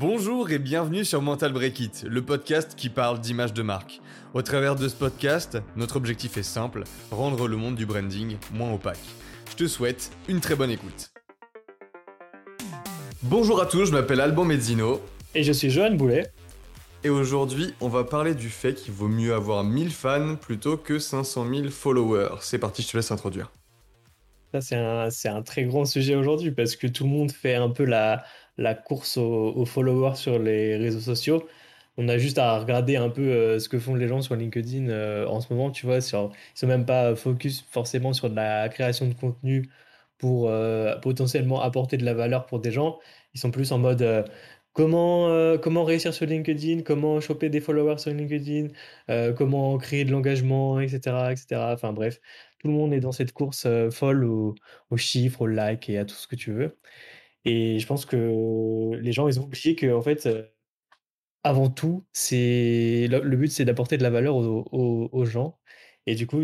Bonjour et bienvenue sur Mental Break It, le podcast qui parle d'image de marque. Au travers de ce podcast, notre objectif est simple, rendre le monde du branding moins opaque. Je te souhaite une très bonne écoute. Bonjour à tous, je m'appelle Alban Mezzino. Et je suis Johan Boulet. Et aujourd'hui, on va parler du fait qu'il vaut mieux avoir 1000 fans plutôt que 500 000 followers. C'est parti, je te laisse introduire. Ça, c'est un, c'est un très grand sujet aujourd'hui parce que tout le monde fait un peu la, la course aux, followers sur les réseaux sociaux. On a juste à regarder un peu euh, ce que font les gens sur LinkedIn euh, en ce moment, tu vois. Sur, sont même pas focus forcément sur de la création de contenu pour euh, potentiellement apporter de la valeur pour des gens. Ils sont plus en mode comment, comment réussir sur LinkedIn, comment choper des followers sur LinkedIn, comment créer de l'engagement, etc., etc. Enfin bref, tout le monde est dans cette course folle aux chiffres, aux likes et à tout ce que tu veux. Et je pense que les gens, ils ont oublié que, en fait, avant tout, c'est le, but, c'est d'apporter de la valeur aux, gens. Et du coup,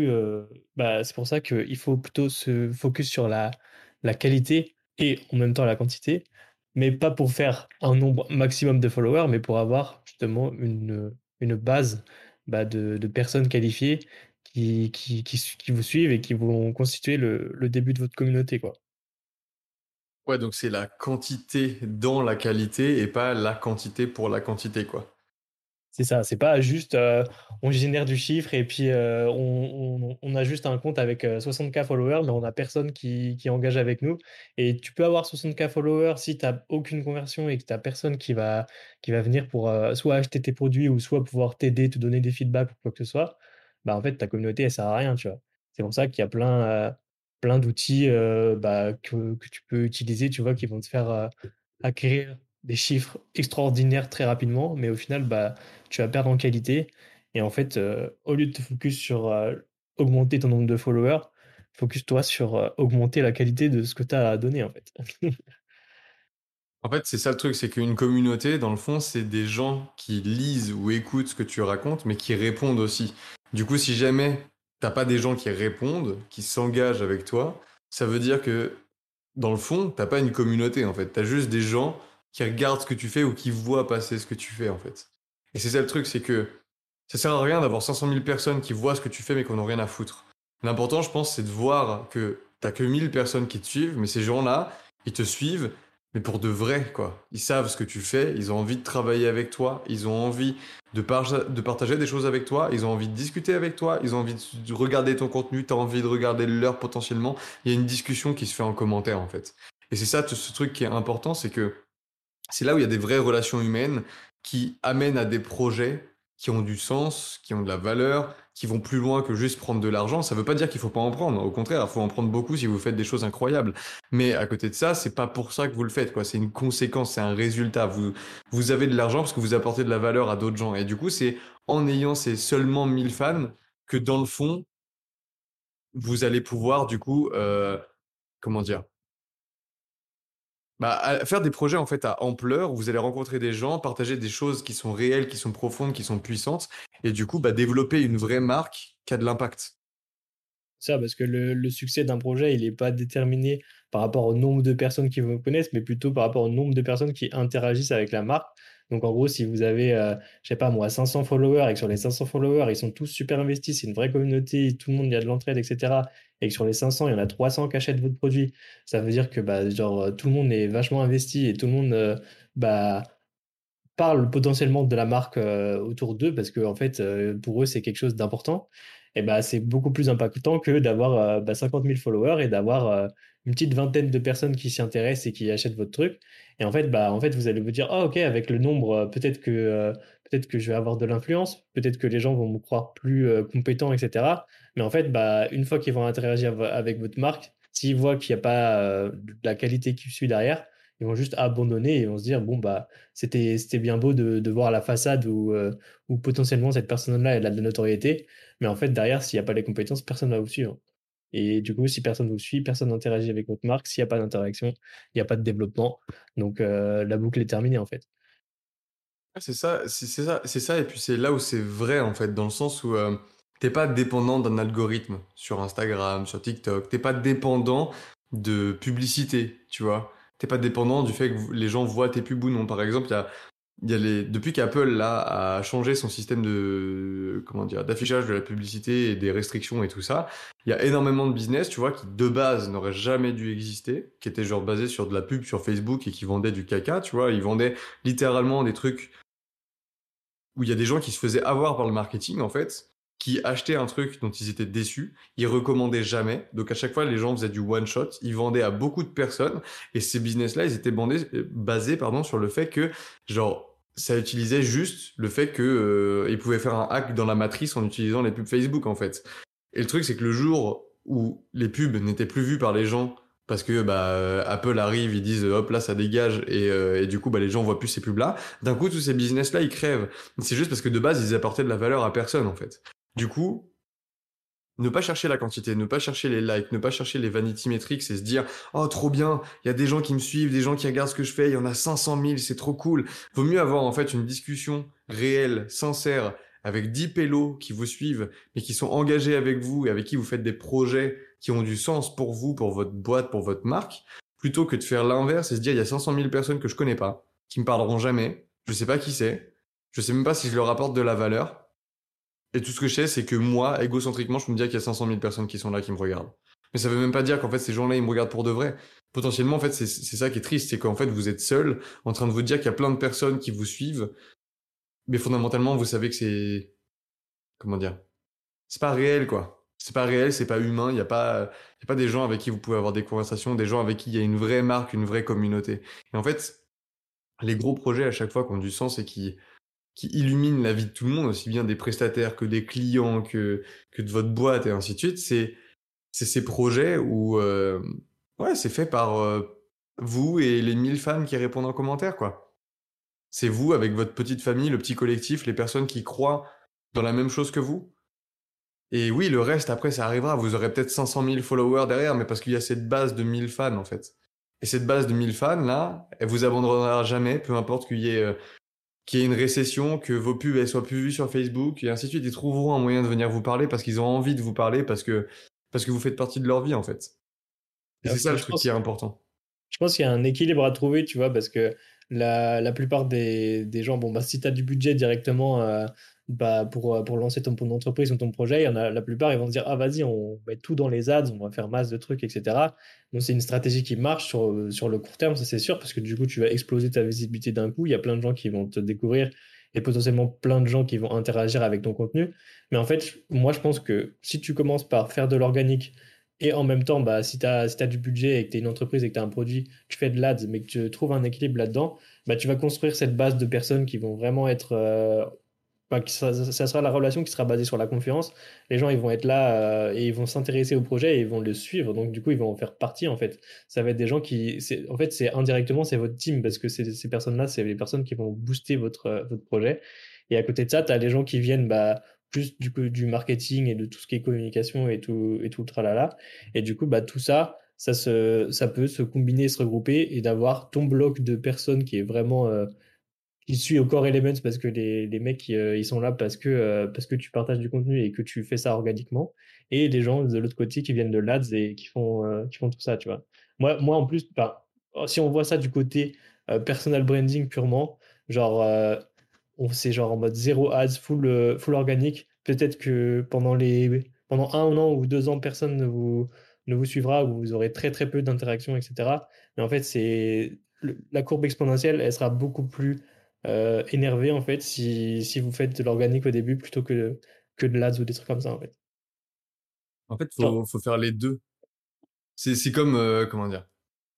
bah, c'est pour ça qu'il faut plutôt se focus sur la, qualité et en même temps la quantité, mais pas pour faire un nombre maximum de followers, mais pour avoir justement une, base bah, de, personnes qualifiées qui, vous suivent et qui vont constituer le, le début de votre communauté. quoi. Ouais, donc c'est la quantité dans la qualité et pas la quantité pour la quantité, quoi. C'est ça, c'est pas juste euh, on génère du chiffre et puis euh, on, on, a juste un compte avec 60k euh, followers, mais on a personne qui, qui engage avec nous. Et tu peux avoir 60k followers si tu n'as aucune conversion et que tu n'as personne qui va, qui va venir pour soit acheter tes produits ou soit pouvoir t'aider, te donner des feedbacks ou quoi que ce soit. Bah en fait, ta communauté, elle sert à rien, tu vois. C'est pour ça qu'il y a plein, plein d'outils euh, bah, que, tu peux utiliser, tu vois, qui vont te faire euh, acquérir des chiffres extraordinaires très rapidement, mais au final, bah, tu vas perdre en qualité. Et en fait, euh, au lieu de te focus sur augmenter ton nombre de followers, focus-toi sur augmenter la qualité de ce que tu as à donner, en fait. en fait, c'est ça le truc, c'est qu'une communauté, dans le fond, c'est des gens qui lisent ou écoutent ce que tu racontes, mais qui répondent aussi. Du coup, si jamais t'as pas des gens qui répondent, qui s'engagent avec toi, ça veut dire que dans le fond, t'as pas une communauté en fait. T'as juste des gens qui regardent ce que tu fais ou qui voient passer ce que tu fais en fait. Et c'est ça le truc, c'est que ça sert à rien d'avoir 500 000 personnes qui voient ce que tu fais mais qui n'ont ont rien à foutre. L'important, je pense, c'est de voir que t'as que 1000 personnes qui te suivent, mais ces gens-là, ils te suivent mais pour de vrai, quoi. Ils savent ce que tu fais, ils ont envie de travailler avec toi, ils ont envie de, de partager des choses avec toi, ils ont envie de discuter avec toi, ils ont envie de regarder ton contenu, tu as envie de regarder leur potentiellement. Il y a une discussion qui se fait en commentaire, en fait. Et c'est ça, ce truc qui est important, c'est que c'est là où il y a des vraies relations humaines qui amènent à des projets qui ont du sens, qui ont de la valeur, qui vont plus loin que juste prendre de l'argent. Ça veut pas dire qu'il faut pas en prendre. Au contraire, il faut en prendre beaucoup si vous faites des choses incroyables. Mais à côté de ça, c'est pas pour ça que vous le faites, quoi. C'est une conséquence, c'est un résultat. Vous, vous avez de l'argent parce que vous apportez de la valeur à d'autres gens. Et du coup, c'est en ayant ces seulement 1000 fans que dans le fond, vous allez pouvoir, du coup, euh, comment dire, bah, faire des projets en fait à ampleur où vous allez rencontrer des gens, partager des choses qui sont réelles, qui sont profondes, qui sont puissantes, et du coup bah, développer une vraie marque qui a de l'impact. Ça, parce que le, le succès d'un projet, il n'est pas déterminé par rapport au nombre de personnes qui vous connaissent, mais plutôt par rapport au nombre de personnes qui interagissent avec la marque. Donc en gros, si vous avez, euh, je sais pas moi, 500 followers et que sur les 500 followers, ils sont tous super investis, c'est une vraie communauté, tout le monde, y a de l'entraide, etc. Et que sur les 500, il y en a 300 qui achètent votre produit, ça veut dire que bah, genre, tout le monde est vachement investi et tout le monde euh, bah, parle potentiellement de la marque euh, autour d'eux parce que en fait, pour eux, c'est quelque chose d'important. Et bah, c'est beaucoup plus impactant que d'avoir bah, 50 000 followers et d'avoir une petite vingtaine de personnes qui s'y intéressent et qui achètent votre truc. Et en fait, bah, en fait, vous allez vous dire, ah, ok, avec le nombre, euh, peut-être que, euh, peut-être que je vais avoir de l'influence, peut-être que les gens vont me croire plus euh, compétent, etc. Mais en fait, bah, une fois qu'ils vont interagir avec votre marque, s'ils voient qu'il n'y a pas de la qualité qui suit derrière, ils vont juste abandonner et vont se dire bon bah c'était c'était bien beau de, de voir la façade où, où potentiellement cette personne-là elle a de la notoriété mais en fait derrière s'il n'y a pas les compétences personne ne va vous suivre et du coup, si personne vous suit, personne n'interagit avec votre marque. S'il n'y a pas d'interaction, il n'y a pas de développement. Donc, euh, la boucle est terminée, en fait. C'est ça, c'est ça, c'est ça. Et puis, c'est là où c'est vrai, en fait, dans le sens où euh, tu n'es pas dépendant d'un algorithme sur Instagram, sur TikTok. Tu n'es pas dépendant de publicité, tu vois. T'es pas dépendant du fait que les gens voient tes pubs ou non. Par exemple, il y a y a les, depuis qu'Apple là a changé son système de comment dire d'affichage de la publicité et des restrictions et tout ça, il y a énormément de business, tu vois, qui de base n'auraient jamais dû exister, qui étaient genre basés sur de la pub sur Facebook et qui vendaient du caca, tu vois, ils vendaient littéralement des trucs où il y a des gens qui se faisaient avoir par le marketing en fait, qui achetaient un truc dont ils étaient déçus, ils recommandaient jamais. Donc à chaque fois, les gens faisaient du one shot, ils vendaient à beaucoup de personnes et ces business-là, ils étaient euh, basés pardon sur le fait que genre ça utilisait juste le fait que euh, ils pouvaient faire un hack dans la matrice en utilisant les pubs Facebook en fait. Et le truc c'est que le jour où les pubs n'étaient plus vues par les gens parce que bah euh, Apple arrive, ils disent hop là ça dégage et, et du coup bah les gens voient plus ces pubs là. D'un coup tous ces business là ils crèvent. C'est juste parce que de base ils apportaient de la valeur à personne en fait. Du coup, ne pas chercher la quantité, ne pas chercher les likes, ne pas chercher les vanity metrics et se dire oh trop bien, il y a des gens qui me suivent, des gens qui regardent ce que je fais, il y en a 500 000, c'est trop cool. Vaut mieux avoir en fait une discussion réelle, sincère, avec 10 pélos qui vous suivent, mais qui sont engagés avec vous et avec qui vous faites des projets qui ont du sens pour vous, pour votre boîte, pour votre marque, plutôt que de faire l'inverse et se dire il y a 500 000 personnes que je connais pas, qui me parleront jamais, je sais pas qui c'est, je sais même pas si je leur apporte de la valeur et tout ce que je sais, c'est que moi, égocentriquement, je me dis qu'il y a 500 000 personnes qui sont là, qui me regardent. Mais ça veut même pas dire qu'en fait, ces gens-là, ils me regardent pour de vrai. Potentiellement, en fait, c'est ça qui est triste, c'est qu'en fait, vous êtes seul, en train de vous dire qu'il y a plein de personnes qui vous suivent. Mais fondamentalement, vous savez que c'est, comment dire, c'est pas réel, quoi. C'est pas réel, c'est pas humain. Il y a pas, a pas des gens avec qui vous pouvez avoir des conversations, des gens avec qui il y a une vraie marque, une vraie communauté. Et en fait, les gros projets à chaque fois qui ont du sens et qui, qui illumine la vie de tout le monde, aussi bien des prestataires que des clients, que, de votre boîte et ainsi de suite, c'est, c'est ces projets où euh, ouais, c'est fait par euh, vous et les 1000 fans qui répondent en commentaire, quoi. C'est vous avec votre petite famille, le petit collectif, les personnes qui croient dans la même chose que vous. Et oui, le reste, après, ça arrivera. Vous aurez peut-être 500 000 followers derrière, mais parce qu'il y a cette base de 1000 fans, en fait. Et cette base de 1000 fans, là, elle vous abandonnera jamais, peu importe qu'il y ait euh, qu'il y ait une récession, que vos pubs elles soient plus vues sur Facebook et ainsi de suite. Ils trouveront un moyen de venir vous parler parce qu'ils ont envie de vous parler parce que parce que vous faites partie de leur vie en fait. Et c'est ça le truc qui est important. Je pense qu'il y a un équilibre à trouver, tu vois, parce que la, la plupart des, des, gens, bon, bah, si tu as du budget directement euh, bah, pour, pour lancer ton, entreprise ou ton projet, il y en a la plupart, ils vont se dire Ah, vas-y, on met tout dans les ads, on va faire masse de trucs, etc. Donc, c'est une stratégie qui marche sur, sur le court terme, ça c'est sûr, parce que du coup, tu vas exploser ta visibilité d'un coup. Il y a plein de gens qui vont te découvrir et potentiellement plein de gens qui vont interagir avec ton contenu. Mais en fait, moi, je pense que si tu commences par faire de l'organique, et en même temps, bah, si tu as, si as, du budget et que tu es une entreprise et que tu as un produit, tu fais de l'ads, mais que tu trouves un équilibre là-dedans, bah, tu vas construire cette base de personnes qui vont vraiment être. Euh, bah, ça, sera la relation qui sera basée sur la confiance. Les gens, ils vont être là euh, et ils vont s'intéresser au projet et ils vont le suivre. Donc, du coup, ils vont en faire partie, en fait. Ça va être des gens qui. En fait, c'est indirectement, c'est votre team parce que ces personnes-là, c'est les personnes qui vont booster votre, votre projet. Et à côté de ça, tu as les gens qui viennent. Bah, plus du, du marketing et de tout ce qui est communication et tout, et tout le tralala. Et du coup, bah, tout ça, ça, se, ça peut se combiner, se regrouper et d'avoir ton bloc de personnes qui est vraiment. Euh, qui suit au core Elements parce que les, les mecs euh, ils sont là parce que, euh, parce que tu partages du contenu et que tu fais ça organiquement. Et les gens de l'autre côté qui viennent de l'ADS et qui font, qui font tout ça, tu vois. Moi, moi en plus, bah, si on voit ça du côté personal branding purement, genre c'est genre en mode zéro ads, full, euh, full organique. Peut-être que pendant, les, pendant un an ou deux ans, personne ne vous, ne vous suivra ou vous aurez très très peu d'interactions, etc. Mais en fait, c'est la courbe exponentielle, elle sera beaucoup plus euh, énervée en fait si, si vous faites de l'organique au début plutôt que, que de l'ads ou des trucs comme ça en fait. En fait, faut, faut faire les deux. C'est comme, euh, comment dire,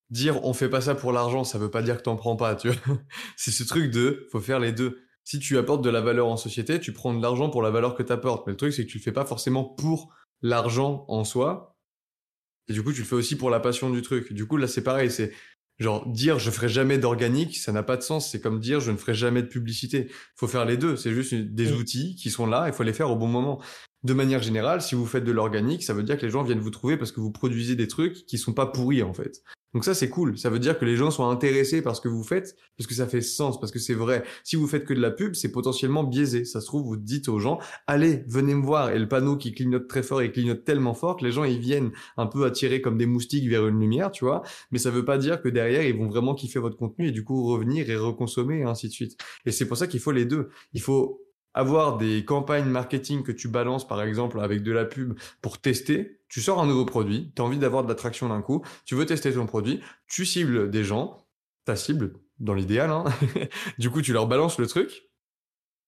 dire on fait pas ça pour l'argent, ça veut pas dire que t'en prends pas, tu vois? c'est ce truc de, faut faire les deux si tu apportes de la valeur en société, tu prends de l'argent pour la valeur que tu apportes. Mais le truc, c'est que tu le fais pas forcément pour l'argent en soi. Et du coup, tu le fais aussi pour la passion du truc. Du coup, là, c'est pareil. C'est genre dire je ferai jamais d'organique, ça n'a pas de sens. C'est comme dire je ne ferai jamais de publicité. Il faut faire les deux. C'est juste des outils qui sont là. Il faut les faire au bon moment. De manière générale, si vous faites de l'organique, ça veut dire que les gens viennent vous trouver parce que vous produisez des trucs qui sont pas pourris en fait. Donc ça, c'est cool. Ça veut dire que les gens sont intéressés par ce que vous faites, parce que ça fait sens, parce que c'est vrai. Si vous faites que de la pub, c'est potentiellement biaisé. Ça se trouve, vous dites aux gens, allez, venez me voir. Et le panneau qui clignote très fort et clignote tellement fort que les gens, ils viennent un peu attirés comme des moustiques vers une lumière, tu vois. Mais ça veut pas dire que derrière, ils vont vraiment kiffer votre contenu et du coup revenir et reconsommer et ainsi de suite. Et c'est pour ça qu'il faut les deux. Il faut avoir des campagnes marketing que tu balances, par exemple, avec de la pub pour tester. Tu sors un nouveau produit, tu as envie d'avoir de l'attraction d'un coup, tu veux tester ton produit, tu cibles des gens, ta cible, dans l'idéal, hein. du coup, tu leur balances le truc,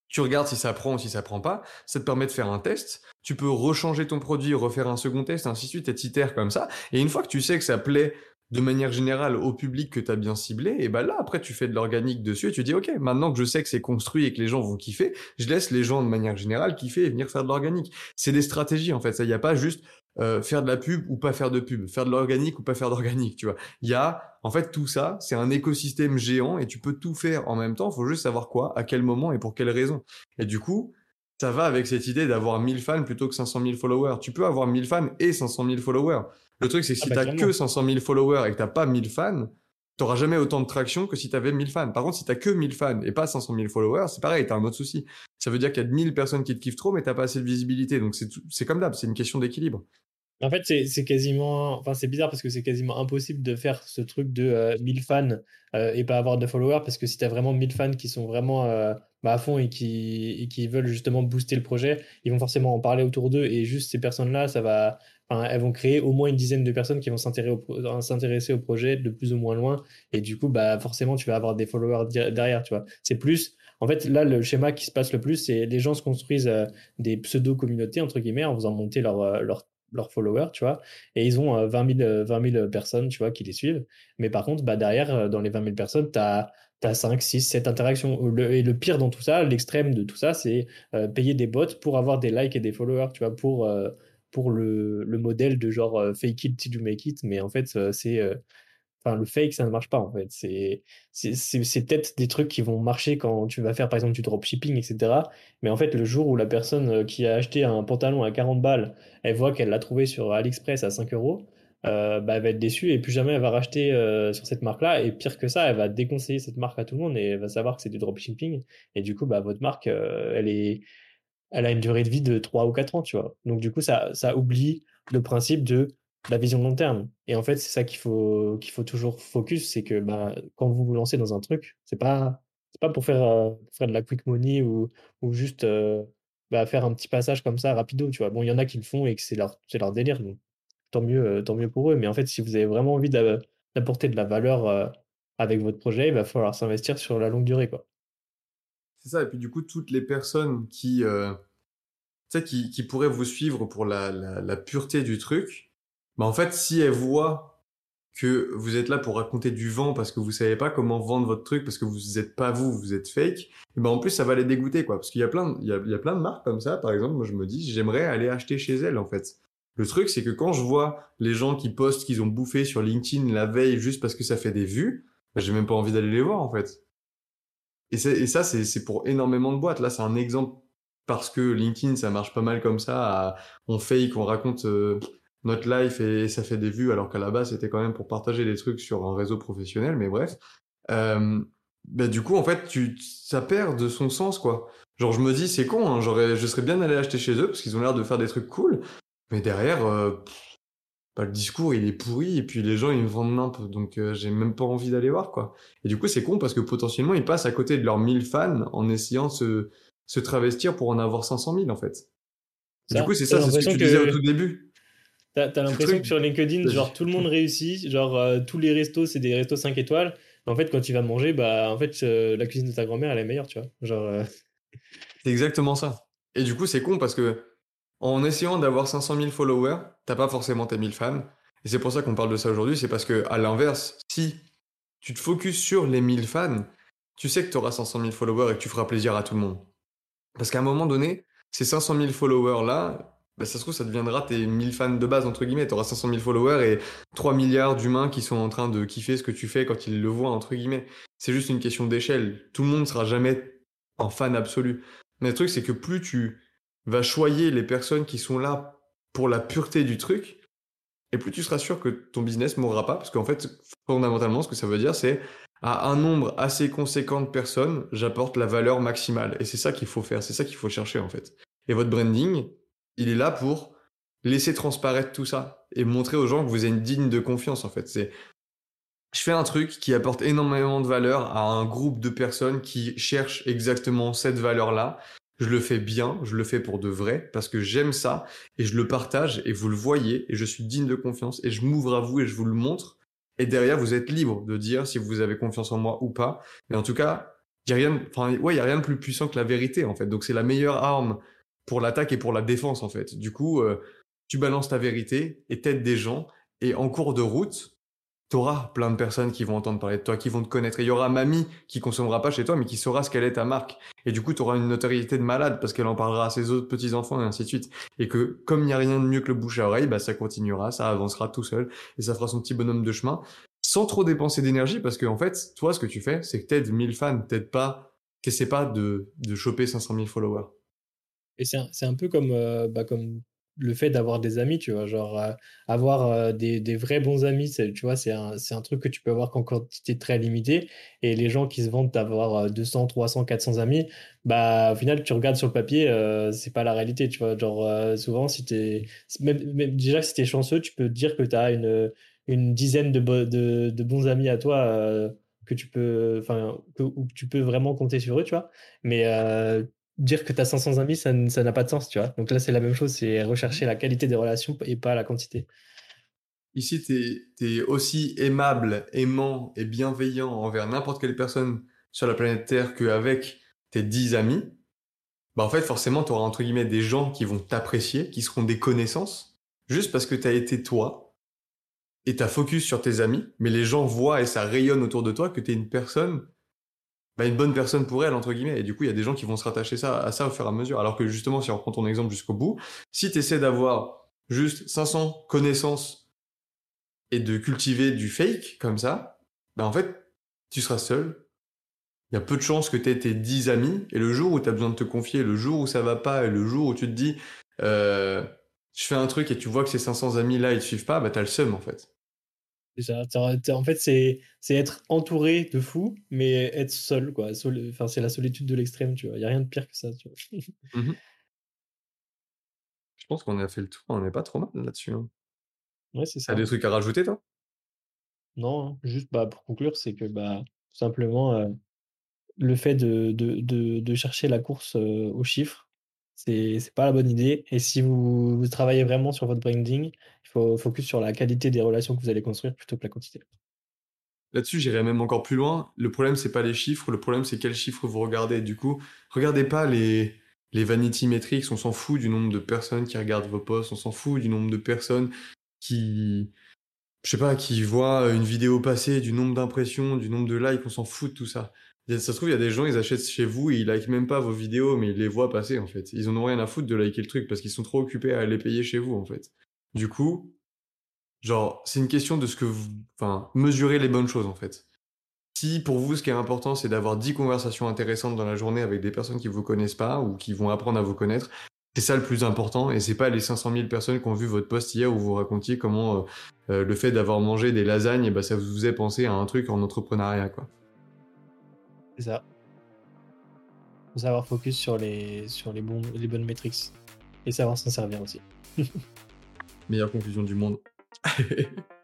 tu regardes si ça prend ou si ça prend pas, ça te permet de faire un test, tu peux rechanger ton produit, refaire un second test, ainsi de suite, et t'itères comme ça, et une fois que tu sais que ça plaît de manière générale au public que tu as bien ciblé, et ben là, après, tu fais de l'organique dessus et tu dis, OK, maintenant que je sais que c'est construit et que les gens vont kiffer, je laisse les gens de manière générale kiffer et venir faire de l'organique. C'est des stratégies, en fait. Ça, n'y a pas juste euh, faire de la pub ou pas faire de pub, faire de l'organique ou pas faire d'organique, tu vois. Il y a, en fait, tout ça, c'est un écosystème géant et tu peux tout faire en même temps. Faut juste savoir quoi, à quel moment et pour quelle raison. Et du coup, ça va avec cette idée d'avoir 1000 fans plutôt que 500 000 followers. Tu peux avoir 1000 fans et 500 000 followers. Le truc, c'est que Ah si bah, t'as que 500 000 followers et que t'as pas 1000 fans, t'auras jamais autant de traction que si t'avais 1000 fans. Par contre, si t'as que 1000 fans et pas 500 000 followers, c'est pareil, t'as un autre souci. Ça veut dire qu'il y a 1000 personnes qui te kiffent trop, mais t'as pas assez de visibilité. Donc c'est comme d'hab, c'est une question d'équilibre. En fait, c'est c'est quasiment. Enfin, c'est bizarre parce que c'est quasiment impossible de faire ce truc de euh, 1000 fans euh, et pas avoir de followers parce que si tu as vraiment 1000 fans qui sont vraiment euh, bah, à fond et qui, qui veulent justement booster le projet, ils vont forcément en parler autour d'eux et juste ces personnes-là, ça va. Elles vont créer au moins une dizaine de personnes qui vont s'intéresser au, pro- s'intéresser au projet de plus ou moins loin et du coup, bah, forcément, tu vas avoir des followers derrière, tu vois. C'est plus. En fait, là, le schéma qui se passe le plus, c'est les gens se construisent euh, des pseudo-communautés, entre guillemets, en faisant monter leur, euh, leur leurs followers, tu vois, et ils ont euh, 20 000, euh, 20 000 personnes, tu vois, qui les suivent. Mais par contre, bah, derrière, euh, dans les 20 000 personnes, tu as, 5, 6, 7 interactions. Le- et le pire dans tout ça, l'extrême de tout ça, c'est euh, payer des bots pour avoir des likes et des followers, tu vois, pour, euh, pour le, le modèle de genre euh, fake it till you make it. Mais en fait, euh, c'est... euh, Enfin, le fake, ça ne marche pas en fait. C'est c'est- peut-être des trucs qui vont marcher quand tu vas faire par exemple du dropshipping, etc. Mais en fait, le jour où la personne euh, qui a acheté un pantalon à 40 balles, elle voit qu'elle l'a trouvé sur AliExpress à 5 euros, euh, bah, elle va être déçue et plus jamais elle va racheter euh, sur cette marque-là. Et pire que ça, elle va déconseiller cette marque à tout le monde et elle va savoir que c'est du dropshipping. Et du coup, bah, votre marque, euh, elle est, elle a une durée de vie de 3 ou 4 ans, tu vois. Donc du coup, ça, ça oublie le principe de la vision long terme. Et en fait, c'est ça qu'il faut, faut toujours focus, c'est que bah, quand vous vous lancez dans un truc, c'est pas, c'est pas pour faire, faire de la quick money ou, ou juste bah, faire un petit passage comme ça rapido, tu vois. Bon, il y en a qui le font et que c'est leur, c'est leur délire, tant mieux, euh, tant mieux pour eux. Mais en fait, si vous avez vraiment envie d'a- d'apporter de la valeur euh, avec votre projet, il va falloir s'investir sur la longue durée. C'est ça. Et puis du coup, toutes les personnes qui, euh, qui, qui pourraient vous suivre pour la, pureté du truc, bah en fait, si elles voient que vous êtes là pour raconter du vent parce que vous savez pas comment vendre votre truc parce que vous êtes pas vous, vous êtes fake, ben en plus ça va les dégoûter quoi. Parce qu'il y a plein, il y a, y a plein de marques comme ça. Par exemple, moi je me dis, j'aimerais aller acheter chez elles en fait. Le truc c'est que quand je vois les gens qui postent qu'ils ont bouffé sur LinkedIn la veille juste parce que ça fait des vues, bah, j'ai même pas envie d'aller les voir en fait. Et, ça, c'est pour énormément de boîtes. Là, c'est un exemple parce que LinkedIn, ça marche pas mal comme ça. on fake, on raconte euh, notre life et ça fait des vues, alors qu'à la base, c'était quand même pour partager des trucs sur un réseau professionnel. Mais bref. Euh, bah, du coup, en fait, ça perd de son sens, quoi. Genre, je me dis, c'est con, hein, je serais bien allé acheter chez eux parce qu'ils ont l'air de faire des trucs cool. Mais derrière, euh, bah, le discours, il est pourri et puis les gens, ils me vendent nimp. Donc, euh, j'ai même pas envie d'aller voir, quoi. Et du coup, c'est con parce que potentiellement, ils passent à côté de leurs 1000 fans en essayant de se, se travestir pour en avoir 500 000, en fait. Du coup, c'est ça, c'est ce que tu que- disais au tout début. T'as, t'as l'impression truc- que sur LinkedIn, genre tout le monde réussit, genre euh, tous les restos, c'est des restos 5 étoiles. Mais en fait, quand tu vas manger, bah en fait, euh, la cuisine de ta grand-mère, elle est meilleure, tu vois. Genre, euh, C'est exactement ça. Et du coup, c'est con parce que en essayant d'avoir 500 000 followers, t'as pas forcément tes 1000 fans. Et c'est pour ça qu'on parle de ça aujourd'hui. C'est parce que, à l'inverse, si tu te focuses sur les 1000 fans, tu sais que tu auras 500 000 followers et que tu feras plaisir à tout le monde. Parce qu'à un moment donné, ces 500 000 followers-là, bah, ça se trouve, ça deviendra tes 1000 fans de base, entre guillemets. Tu auras 500 000 followers et 3 milliards d'humains qui sont en train de kiffer ce que tu fais quand ils le voient, entre guillemets. C'est juste une question d'échelle. Tout le monde sera jamais un fan absolu. Mais le truc, c'est que plus tu vas choyer les personnes qui sont là pour la pureté du truc, et plus tu seras sûr que ton business mourra pas, parce qu'en fait, fondamentalement, ce que ça veut dire, c'est à un nombre assez conséquent de personnes, j'apporte la valeur maximale. Et c'est ça qu'il faut faire, c'est ça qu'il faut chercher en fait. Et votre branding, il est là pour laisser transparaître tout ça et montrer aux gens que vous êtes digne de confiance en fait. C'est je fais un truc qui apporte énormément de valeur à un groupe de personnes qui cherchent exactement cette valeur-là. Je le fais bien, je le fais pour de vrai, parce que j'aime ça, et je le partage, et vous le voyez, et je suis digne de confiance, et je m'ouvre à vous, et je vous le montre. Et derrière, vous êtes libre de dire si vous avez confiance en moi ou pas. Mais en tout cas, il n'y a rien, ouais, a rien de plus puissant que la vérité, en fait. Donc, c'est la meilleure arme pour l'attaque et pour la défense, en fait. Du coup, euh, tu balances ta vérité et t'aides des gens. Et en cours de route, tu auras plein de personnes qui vont entendre parler de toi, qui vont te connaître. Et il y aura mamie qui consommera pas chez toi, mais qui saura ce qu'elle est ta marque. Et du coup, tu auras une notoriété de malade parce qu'elle en parlera à ses autres petits-enfants et ainsi de suite. Et que comme il n'y a rien de mieux que le bouche à oreille, bah, ça continuera, ça avancera tout seul et ça fera son petit bonhomme de chemin sans trop dépenser d'énergie parce que, en fait, toi, ce que tu fais, c'est que t'aides 1000 fans, t'aides pas, t'essaies pas de, de choper 500 000 followers. Et c'est un, un, peu comme, euh, bah, comme le fait d'avoir des amis, tu vois, genre euh, avoir euh, des, des, vrais bons amis, tu vois, c'est un, un, truc que tu peux avoir qu'en quantité très limitée. Et les gens qui se vantent d'avoir 200, 300, 400 amis, bah au final, tu regardes sur le papier, euh, c'est pas la réalité, tu vois. Genre, euh, souvent, si t'es, même, déjà, si t'es chanceux, tu peux dire que tu as une, une dizaine de, de, de, bons amis à toi que tu peux, enfin, que, tu peux vraiment compter sur eux, tu vois. Mais dire que tu as 500 amis, ça n'a pas de sens, tu vois. Donc là, c'est la même chose, c'est rechercher la qualité des relations et pas la quantité. Ici, tu es, aussi aimable, aimant et bienveillant envers n'importe quelle personne sur la planète Terre qu'avec tes 10 amis. Bah, en fait, forcément, tu auras entre guillemets des gens qui vont t'apprécier, qui seront des connaissances, juste parce que tu as été toi et tu as focus sur tes amis, mais les gens voient et ça rayonne autour de toi que tu es une personne bah, une bonne personne pour elle, entre guillemets. Et du coup, il y a des gens qui vont se rattacher ça, à ça au fur et à mesure. Alors que justement, si on reprend ton exemple jusqu'au bout, si tu essaies d'avoir juste 500 connaissances et de cultiver du fake comme ça, bah en fait, tu seras seul. Il y a peu de chances que tu aies tes 10 amis. Et le jour où tu as besoin de te confier, le jour où ça va pas, et le jour où tu te dis, euh, je fais un truc et tu vois que ces 500 amis-là, ils te suivent pas, bah t'as le seum en fait. En fait, c'est être entouré de fous, mais être seul, quoi. Enfin, c'est la solitude de l'extrême, tu vois. Il n'y a rien de pire que ça, tu vois. Mmh Je pense qu'on a fait le tour, on n'est pas trop mal là-dessus. Hein. Ouais, c'est ça. T'as des trucs à rajouter, toi? Non, hein. juste bah, pour conclure, c'est que bah, simplement, euh, le fait de, de, de, de, chercher la course euh, aux chiffres, c'est pas la bonne idée. Et si vous, travaillez vraiment sur votre branding, il faut focus sur la qualité des relations que vous allez construire plutôt que la quantité. Là-dessus, j'irai même encore plus loin. Le problème, c'est pas les chiffres, le problème, c'est quels chiffres vous regardez. Du coup, regardez pas les, les vanity metrics, on s'en fout du nombre de personnes qui regardent vos posts, on s'en fout du nombre de personnes qui, je sais pas, qui voient une vidéo passer, du nombre d'impressions, du nombre de likes, on s'en fout de tout ça. Ça se trouve, il y a des gens, ils achètent chez vous ils likent même pas vos vidéos, mais ils les voient passer, en fait. Ils en ont rien à foutre de liker le truc parce qu'ils sont trop occupés à les payer chez vous, en fait. Du coup, genre, c'est une question de ce que vous, enfin, mesurer les bonnes choses, en fait. Si pour vous, ce qui est important, c'est d'avoir 10 conversations intéressantes dans la journée avec des personnes qui vous connaissent pas ou qui vont apprendre à vous connaître, c'est ça le plus important et c'est pas les 500 000 personnes qui ont vu votre post hier où vous racontiez comment euh, euh, le fait d'avoir mangé des lasagnes, bah, ça vous faisait penser à un truc en entrepreneuriat, quoi. C'est ça. Faut savoir focus sur les, sur les, les bonnes métriques et savoir s'en servir aussi. Meilleure conclusion du monde.